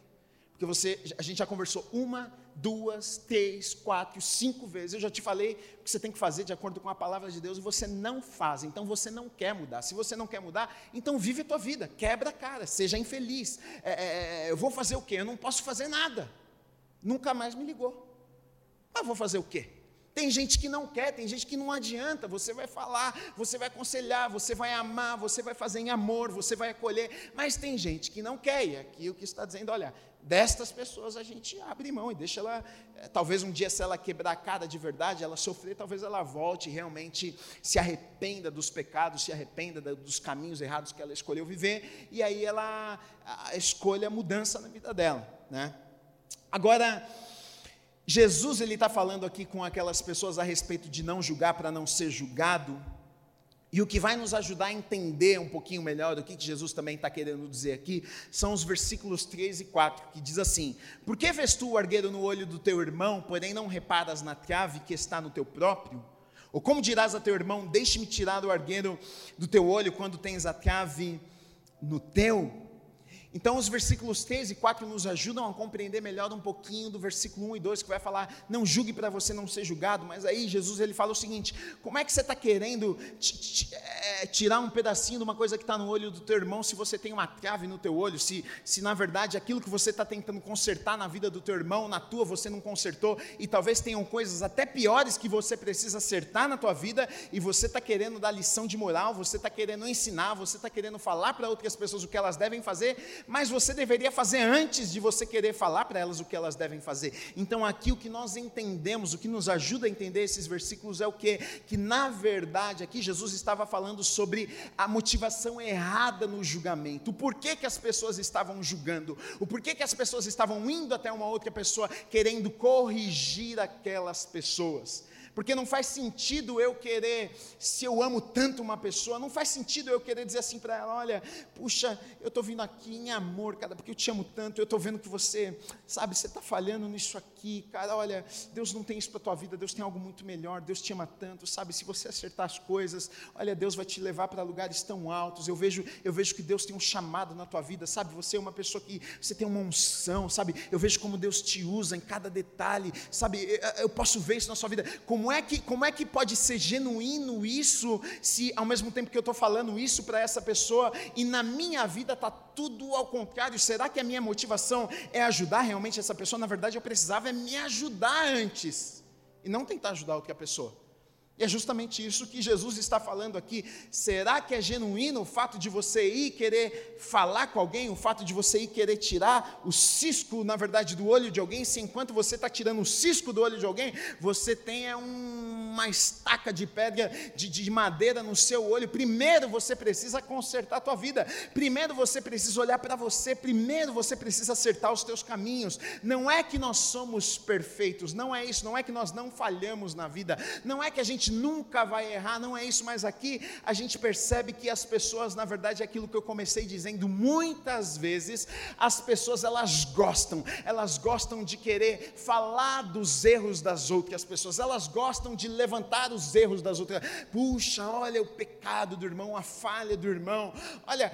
Porque você, a gente já conversou uma, duas, três, quatro, cinco vezes. Eu já te falei o que você tem que fazer de acordo com a palavra de Deus e você não faz. Então você não quer mudar. Se você não quer mudar, então vive a tua vida, quebra a cara, seja infeliz. É, é, é eu vou fazer o quê? Eu não posso fazer nada. Nunca mais me ligou. Mas vou fazer o quê? Tem gente que não quer, tem gente que não adianta. Você vai falar, você vai aconselhar, você vai amar, você vai fazer em amor, você vai acolher. Mas tem gente que não quer. E aqui o que está dizendo, olha, destas pessoas a gente abre mão e deixa ela, eh, talvez um dia se ela quebrar a cara de verdade, ela sofrer, talvez ela volte e realmente se arrependa dos pecados, se arrependa dos caminhos errados que ela escolheu viver, e aí ela escolha mudança na vida dela, né? Agora, Jesus ele está falando aqui com aquelas pessoas a respeito de não julgar para não ser julgado, e o que vai nos ajudar a entender um pouquinho melhor o que Jesus também está querendo dizer aqui, são os versículos 3 e 4, que diz assim: Por que vês tu o argueiro no olho do teu irmão, porém não reparas na trave que está no teu próprio? Ou como dirás a teu irmão, deixe-me tirar o argueiro do teu olho quando tens a trave no teu? Então, os versículos 3 e 4 nos ajudam a compreender melhor um pouquinho do versículo 1 e 2, que vai falar: não julgue para você não ser julgado. Mas aí, Jesus ele fala o seguinte: como é que você está querendo é, tirar um pedacinho de uma coisa que está no olho do teu irmão se você tem uma trave no teu olho? Se, se na verdade aquilo que você está tentando consertar na vida do teu irmão, na tua você não consertou, e talvez tenham coisas até piores que você precisa acertar na tua vida, e você está querendo dar lição de moral, você está querendo ensinar, você está querendo falar para outras pessoas o que elas devem fazer mas você deveria fazer antes de você querer falar para elas o que elas devem fazer. Então, aqui o que nós entendemos, o que nos ajuda a entender esses versículos é o que? Que na verdade aqui Jesus estava falando sobre a motivação errada no julgamento. O porquê que as pessoas estavam julgando, o porquê que as pessoas estavam indo até uma outra pessoa querendo corrigir aquelas pessoas. Porque não faz sentido eu querer, se eu amo tanto uma pessoa, não faz sentido eu querer dizer assim para ela: olha, puxa, eu estou vindo aqui em amor, cara, porque eu te amo tanto, eu estou vendo que você, sabe, você está falhando nisso aqui, cara, olha, Deus não tem isso para tua vida, Deus tem algo muito melhor, Deus te ama tanto, sabe, se você acertar as coisas, olha, Deus vai te levar para lugares tão altos, eu vejo, eu vejo que Deus tem um chamado na tua vida, sabe, você é uma pessoa que, você tem uma unção, sabe, eu vejo como Deus te usa em cada detalhe, sabe, eu posso ver isso na sua vida, como como é que, como é que pode ser genuíno isso, se ao mesmo tempo que eu estou falando isso para essa pessoa e na minha vida está tudo ao contrário? Será que a minha motivação é ajudar realmente essa pessoa? Na verdade, eu precisava é me ajudar antes e não tentar ajudar outra pessoa. E é justamente isso que Jesus está falando aqui. Será que é genuíno o fato de você ir querer falar com alguém, o fato de você ir querer tirar o cisco, na verdade, do olho de alguém, se enquanto você está tirando o cisco do olho de alguém, você tem um, uma estaca de pedra, de, de madeira no seu olho? Primeiro você precisa consertar a tua vida, primeiro você precisa olhar para você, primeiro você precisa acertar os teus caminhos. Não é que nós somos perfeitos, não é isso, não é que nós não falhamos na vida, não é que a gente gente nunca vai errar, não é isso, mas aqui a gente percebe que as pessoas, na verdade, é aquilo que eu comecei dizendo, muitas vezes as pessoas elas gostam, elas gostam de querer falar dos erros das outras pessoas, elas gostam de levantar os erros das outras. Puxa, olha o pecado do irmão, a falha do irmão. Olha,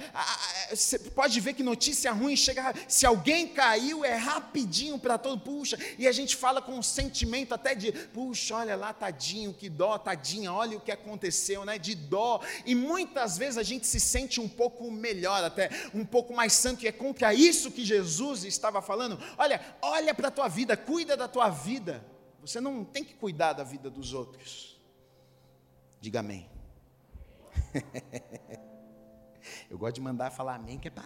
você pode ver que notícia ruim chega, se alguém caiu é rapidinho para todo, puxa, e a gente fala com um sentimento até de, puxa, olha lá, tadinho, que dó, tadinha, olha o que aconteceu, né? De dó. E muitas vezes a gente se sente um pouco melhor, até um pouco mais santo, e é contra isso que Jesus estava falando. Olha, olha para a tua vida, cuida da tua vida. Você não tem que cuidar da vida dos outros. Diga amém. <laughs> Eu gosto de mandar falar amém, que é para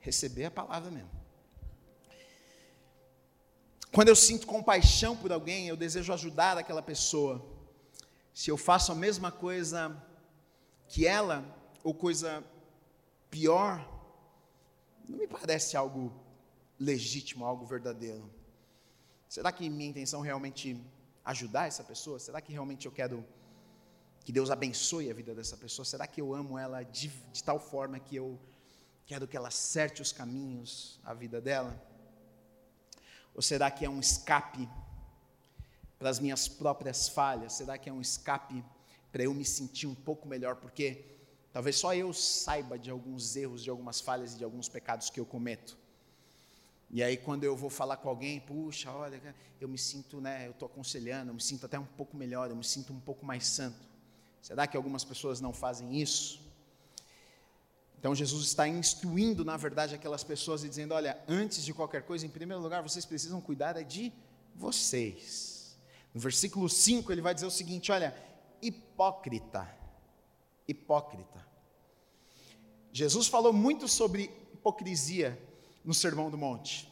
receber a palavra mesmo. Quando eu sinto compaixão por alguém, eu desejo ajudar aquela pessoa. Se eu faço a mesma coisa que ela, ou coisa pior, não me parece algo legítimo, algo verdadeiro. Será que minha intenção realmente ajudar essa pessoa? Será que realmente eu quero que Deus abençoe a vida dessa pessoa? Será que eu amo ela de, de tal forma que eu quero que ela acerte os caminhos, a vida dela? Ou será que é um escape para as minhas próprias falhas? Será que é um escape para eu me sentir um pouco melhor? Porque talvez só eu saiba de alguns erros, de algumas falhas e de alguns pecados que eu cometo. E aí, quando eu vou falar com alguém, puxa, olha, eu me sinto, né, eu estou aconselhando, eu me sinto até um pouco melhor, eu me sinto um pouco mais santo. Será que algumas pessoas não fazem isso? Então Jesus está instruindo, na verdade, aquelas pessoas e dizendo: olha, antes de qualquer coisa, em primeiro lugar, vocês precisam cuidar é de vocês. No versículo 5 ele vai dizer o seguinte: olha, hipócrita, hipócrita. Jesus falou muito sobre hipocrisia no Sermão do Monte.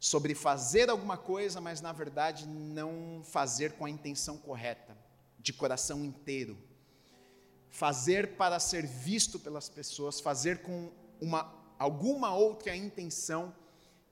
Sobre fazer alguma coisa, mas na verdade não fazer com a intenção correta de coração inteiro. Fazer para ser visto pelas pessoas, fazer com uma, alguma outra intenção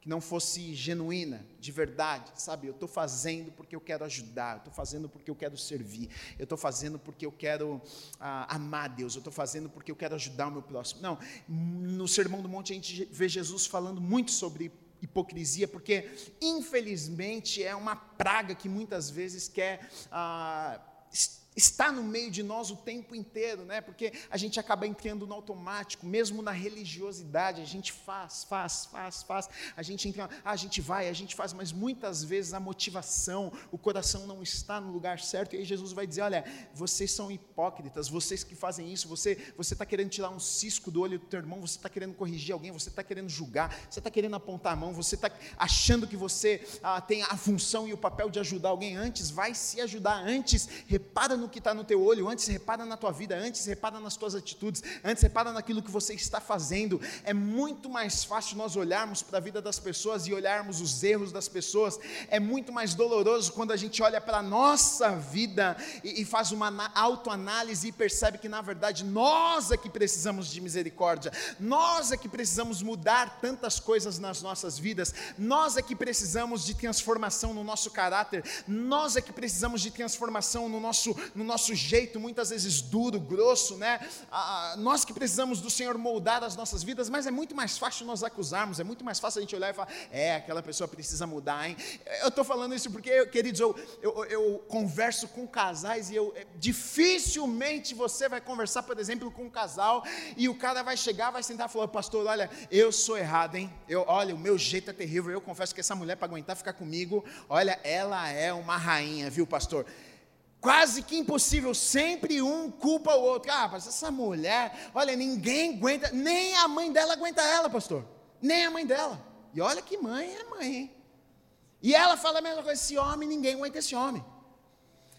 que não fosse genuína, de verdade, sabe? Eu estou fazendo porque eu quero ajudar, eu estou fazendo porque eu quero servir, eu estou fazendo porque eu quero ah, amar Deus, eu estou fazendo porque eu quero ajudar o meu próximo. Não, no Sermão do Monte a gente vê Jesus falando muito sobre hipocrisia, porque infelizmente é uma praga que muitas vezes quer. Ah, está no meio de nós o tempo inteiro, né? Porque a gente acaba entrando no automático, mesmo na religiosidade, a gente faz, faz, faz, faz, a gente entra, ah, a gente vai, a gente faz, mas muitas vezes a motivação, o coração não está no lugar certo, e aí Jesus vai dizer: olha, vocês são hipócritas, vocês que fazem isso, você você está querendo tirar um cisco do olho do teu irmão, você está querendo corrigir alguém, você está querendo julgar, você está querendo apontar a mão, você está achando que você ah, tem a função e o papel de ajudar alguém antes, vai se ajudar antes, repara no no que está no teu olho, antes repara na tua vida, antes repara nas tuas atitudes, antes repara naquilo que você está fazendo. É muito mais fácil nós olharmos para a vida das pessoas e olharmos os erros das pessoas. É muito mais doloroso quando a gente olha para a nossa vida e, e faz uma autoanálise e percebe que na verdade nós é que precisamos de misericórdia, nós é que precisamos mudar tantas coisas nas nossas vidas, nós é que precisamos de transformação no nosso caráter, nós é que precisamos de transformação no nosso no nosso jeito, muitas vezes duro, grosso, né? Ah, nós que precisamos do Senhor moldar as nossas vidas, mas é muito mais fácil nós acusarmos, é muito mais fácil a gente olhar e falar, é, aquela pessoa precisa mudar, hein? Eu estou falando isso porque, queridos, eu, eu, eu, converso com casais e eu é, dificilmente você vai conversar, por exemplo, com um casal e o cara vai chegar, vai sentar e falar, pastor, olha, eu sou errado, hein? Eu, olha, o meu jeito é terrível, eu confesso que essa mulher para aguentar ficar comigo, olha, ela é uma rainha, viu, pastor? Quase que impossível, sempre um culpa o outro. Ah, mas essa mulher, olha, ninguém aguenta, nem a mãe dela aguenta ela, pastor. Nem a mãe dela. E olha que mãe é mãe, hein? E ela fala a mesma coisa, esse homem, ninguém aguenta esse homem.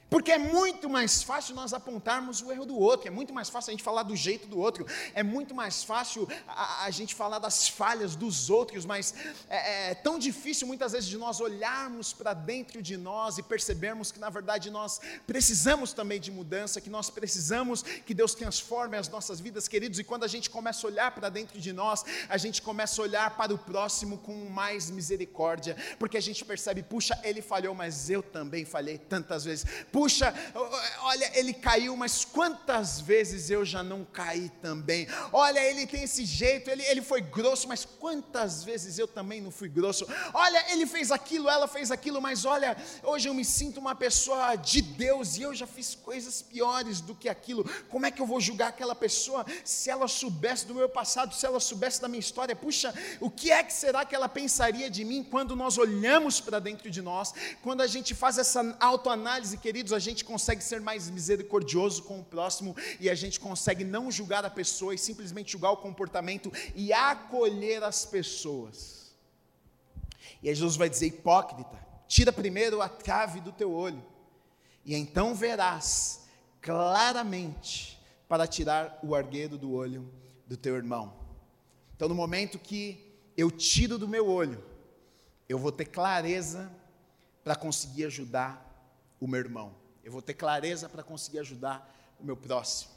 Porque é muito mais fácil nós apontarmos o erro do outro, é muito mais fácil a gente falar do jeito do outro, é muito mais fácil a, a gente falar das falhas dos outros, mas é, é tão difícil muitas vezes de nós olharmos para dentro de nós e percebermos que na verdade nós precisamos também de mudança, que nós precisamos que Deus transforme as nossas vidas, queridos, e quando a gente começa a olhar para dentro de nós, a gente começa a olhar para o próximo com mais misericórdia, porque a gente percebe, puxa, ele falhou, mas eu também falhei tantas vezes Puxa, olha, ele caiu, mas quantas vezes eu já não caí também? Olha, ele tem esse jeito, ele, ele foi grosso, mas quantas vezes eu também não fui grosso? Olha, ele fez aquilo, ela fez aquilo, mas olha, hoje eu me sinto uma pessoa de Deus e eu já fiz coisas piores do que aquilo. Como é que eu vou julgar aquela pessoa se ela soubesse do meu passado, se ela soubesse da minha história? Puxa, o que é que será que ela pensaria de mim quando nós olhamos para dentro de nós, quando a gente faz essa autoanálise, a gente consegue ser mais misericordioso com o próximo e a gente consegue não julgar a pessoa e simplesmente julgar o comportamento e acolher as pessoas. E aí Jesus vai dizer: hipócrita, tira primeiro a trave do teu olho, e então verás claramente para tirar o argueiro do olho do teu irmão. Então, no momento que eu tiro do meu olho, eu vou ter clareza para conseguir ajudar o meu irmão. Eu vou ter clareza para conseguir ajudar o meu próximo.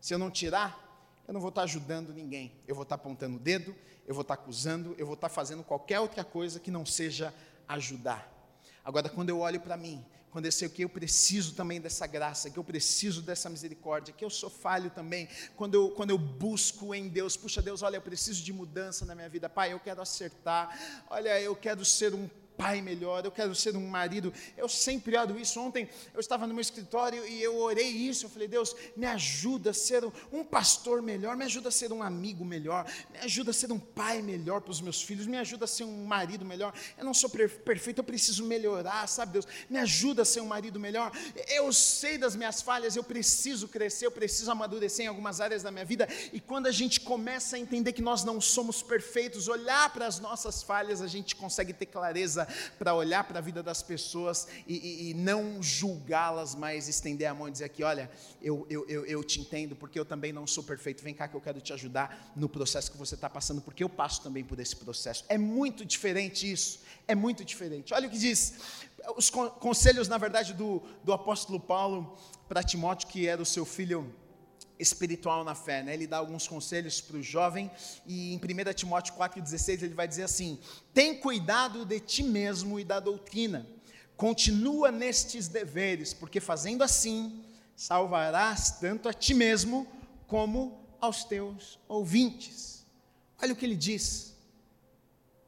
Se eu não tirar, eu não vou estar ajudando ninguém. Eu vou estar apontando o dedo, eu vou estar acusando, eu vou estar fazendo qualquer outra coisa que não seja ajudar. Agora, quando eu olho para mim, quando eu sei que eu preciso também dessa graça, que eu preciso dessa misericórdia, que eu sou falho também, quando eu, quando eu busco em Deus, puxa Deus, olha, eu preciso de mudança na minha vida, Pai, eu quero acertar, olha, eu quero ser um pai melhor, eu quero ser um marido. Eu sempre oro isso. Ontem eu estava no meu escritório e eu orei isso. Eu falei, Deus, me ajuda a ser um pastor melhor, me ajuda a ser um amigo melhor, me ajuda a ser um pai melhor para os meus filhos, me ajuda a ser um marido melhor. Eu não sou perfeito, eu preciso melhorar, sabe, Deus? Me ajuda a ser um marido melhor. Eu sei das minhas falhas, eu preciso crescer, eu preciso amadurecer em algumas áreas da minha vida. E quando a gente começa a entender que nós não somos perfeitos, olhar para as nossas falhas, a gente consegue ter clareza para olhar para a vida das pessoas e, e, e não julgá-las, mas estender a mão e dizer aqui: olha, eu, eu, eu, eu te entendo, porque eu também não sou perfeito, vem cá que eu quero te ajudar no processo que você está passando, porque eu passo também por esse processo. É muito diferente isso, é muito diferente. Olha o que diz, os conselhos, na verdade, do, do apóstolo Paulo para Timóteo, que era o seu filho espiritual na fé. Né? Ele dá alguns conselhos para o jovem, e em 1 Timóteo 4,16 ele vai dizer assim: Tem cuidado de ti mesmo e da doutrina, continua nestes deveres, porque fazendo assim salvarás tanto a ti mesmo como aos teus ouvintes. Olha o que ele diz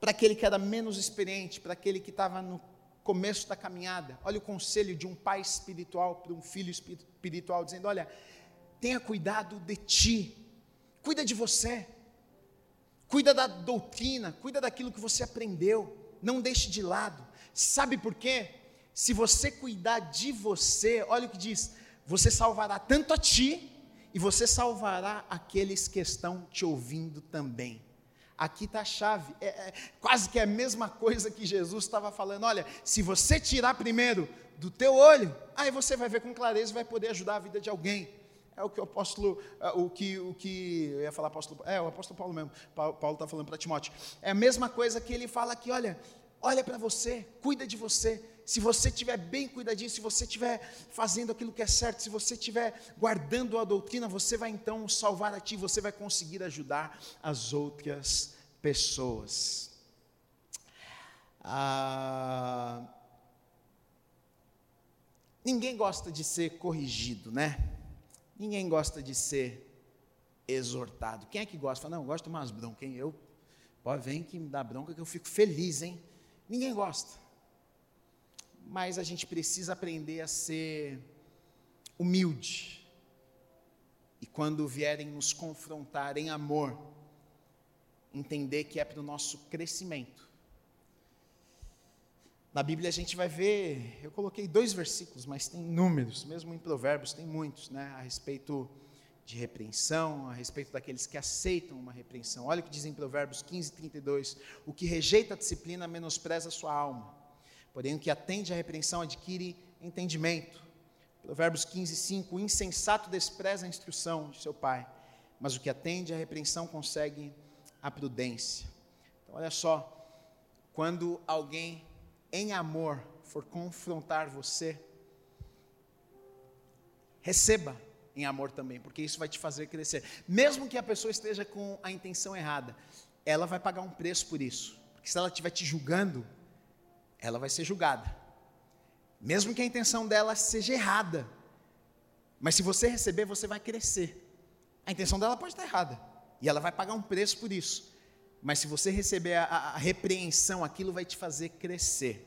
para aquele que era menos experiente, para aquele que estava no começo da caminhada. Olha o conselho de um pai espiritual para um filho espiritual, dizendo: Olha, tenha cuidado de ti, cuida de você, cuida da doutrina, cuida daquilo que você aprendeu, não deixe de lado. Sabe por quê? Se você cuidar de você, olha o que diz: você salvará tanto a ti e você salvará aqueles que estão te ouvindo também. Aqui está a chave, é, é, quase que é a mesma coisa que Jesus estava falando. Olha, se você tirar primeiro do teu olho, aí você vai ver com clareza e vai poder ajudar a vida de alguém. É o que o apóstolo, é, o que, o que eu ia falar apóstolo, é o apóstolo Paulo mesmo, Paulo está falando para Timóteo. É a mesma coisa que ele fala aqui, olha, olha para você, cuida de você. Se você estiver bem cuidadinho, se você estiver fazendo aquilo que é certo, se você estiver guardando a doutrina, você vai então salvar a ti, você vai conseguir ajudar as outras pessoas. Ah, ninguém gosta de ser corrigido, né? Ninguém gosta de ser exortado. Quem é que gosta? Fala, não, eu gosto de umas broncas, hein? Eu, pode vem que me dá bronca que eu fico feliz, hein? Ninguém gosta. Mas a gente precisa aprender a ser humilde. E quando vierem nos confrontar em amor, entender que é para o nosso crescimento na Bíblia a gente vai ver, eu coloquei dois versículos, mas tem números, mesmo em Provérbios tem muitos, né, a respeito de repreensão, a respeito daqueles que aceitam uma repreensão. Olha o que diz em Provérbios 15, 32: O que rejeita a disciplina menospreza a sua alma, porém o que atende à repreensão adquire entendimento. Provérbios 15, 5: O insensato despreza a instrução de seu pai, mas o que atende à repreensão consegue a prudência. Então, olha só, quando alguém em amor for confrontar você, receba em amor também, porque isso vai te fazer crescer. Mesmo que a pessoa esteja com a intenção errada, ela vai pagar um preço por isso. Porque se ela estiver te julgando, ela vai ser julgada. mesmo que a intenção dela seja errada. Mas se você receber, você vai crescer. A intenção dela pode estar errada. E ela vai pagar um preço por isso. Mas se você receber a, a, repreensão, aquilo vai te fazer crescer.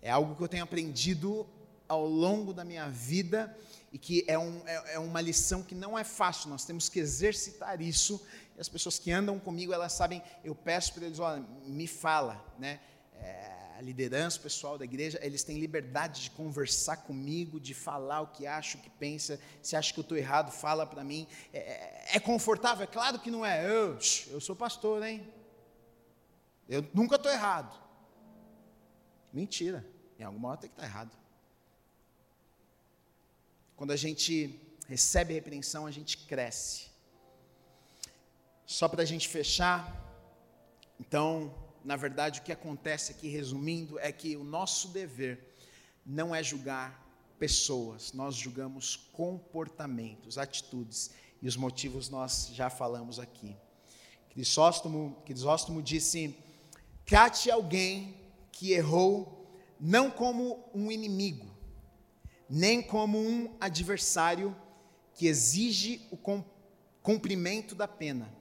É algo que eu tenho aprendido ao longo da minha vida e que é, um, é, é, uma lição que não é fácil, nós temos que exercitar isso. E as pessoas que andam comigo, elas sabem, eu peço para eles, olha, me fala, né? É, a liderança, o pessoal da igreja, eles têm liberdade de conversar comigo, de falar o que acha, o que pensa. Se acha que eu estou errado, fala para mim. É, é, é, confortável? É claro que não é. Eu, eu sou pastor, hein? Eu nunca estou errado. Mentira. Em alguma hora tem que estar tá errado. Quando a gente recebe repreensão, a gente cresce. Só para a gente fechar, então, na verdade, o que acontece aqui, resumindo, é que o nosso dever não é julgar pessoas, nós julgamos comportamentos, atitudes, e os motivos nós já falamos aqui. Crisóstomo, Crisóstomo disse: trate alguém que errou não como um inimigo, nem como um adversário que exige o cumprimento da pena,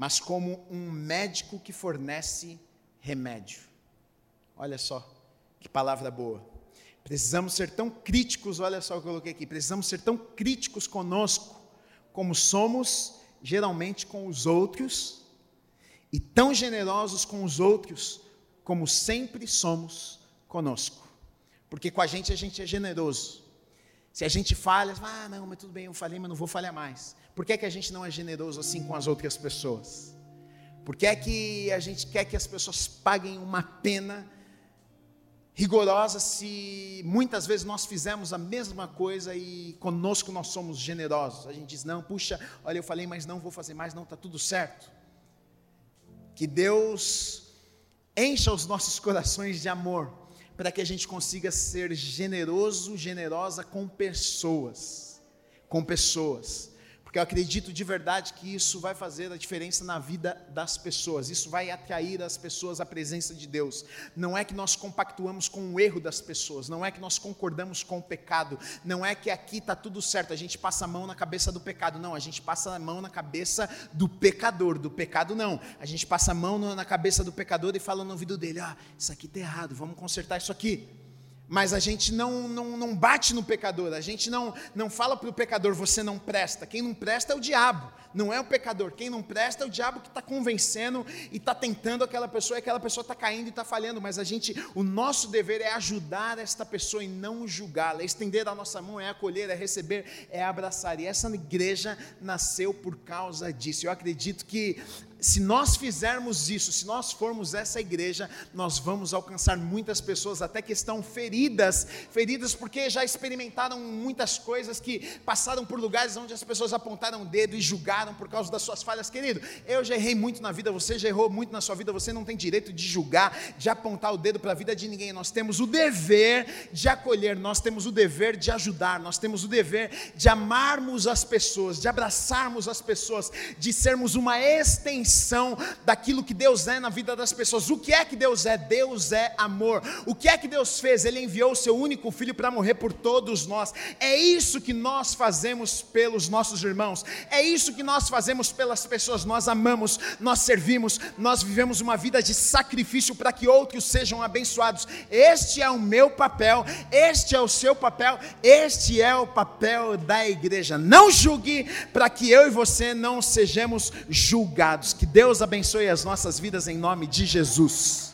mas como um médico que fornece remédio. Olha só, que palavra boa. Precisamos ser tão críticos, olha só o que eu coloquei aqui, precisamos ser tão críticos conosco, como somos geralmente com os outros, e tão generosos com os outros, como sempre somos conosco. Porque com a gente a gente é generoso. Se a gente falha, ah, não, mas tudo bem, eu falei, mas não vou falhar mais. Por que, é que a gente não é generoso assim com as outras pessoas? Por que é que a gente quer que as pessoas paguem uma pena rigorosa se muitas vezes nós fizemos a mesma coisa e conosco nós somos generosos? A gente diz, não, puxa, olha, eu falei, mas não vou fazer mais, não, está tudo certo. Que Deus encha os nossos corações de amor, para que a gente consiga ser generoso, generosa com pessoas. Com pessoas porque eu acredito de verdade que isso vai fazer a diferença na vida das pessoas, isso vai atrair as pessoas à presença de Deus. Não é que nós compactuamos com o erro das pessoas, não é que nós concordamos com o pecado, não é que aqui está tudo certo, a gente passa a mão na cabeça do pecado, não, a gente passa a mão na cabeça do pecador, do pecado não, a gente passa a mão na cabeça do pecador e fala no ouvido dele: ah, isso aqui está errado, vamos consertar isso aqui mas a gente não, não, não bate no pecador, a gente não, não fala para o pecador, você não presta. Quem não presta é o diabo, não é o pecador. Quem não presta é o diabo que está convencendo e está tentando aquela pessoa, e aquela pessoa está caindo e está falhando. Mas a gente, o nosso dever é ajudar esta pessoa e não julgá-la, é estender a nossa mão, é acolher, é receber, é abraçar. E essa igreja nasceu por causa disso. Eu acredito que se nós fizermos isso, se nós formos essa igreja, nós vamos alcançar muitas pessoas, até que estão feridas, feridas porque já experimentaram muitas coisas que passaram por lugares onde as pessoas apontaram o dedo e julgaram por causa das suas falhas, querido. Eu já errei muito na vida, você já errou muito na sua vida, você não tem direito de julgar, de apontar o dedo para a vida de ninguém. Nós temos o dever de acolher, nós temos o dever de ajudar, nós temos o dever de amarmos as pessoas, de abraçarmos as pessoas, de sermos uma extensão daquilo que Deus é na vida das pessoas. O que é que Deus é? Deus é amor. O que é que Deus fez? Ele enviou o seu único filho para morrer por todos nós. É isso que nós fazemos pelos nossos irmãos. É isso que nós fazemos pelas pessoas. Nós amamos, nós servimos, nós vivemos uma vida de sacrifício para que outros sejam abençoados. Este é o meu papel, este é o seu papel, este é o papel da igreja. Não julgue para que eu e você não sejamos julgados. Que Deus abençoe as nossas vidas em nome de Jesus.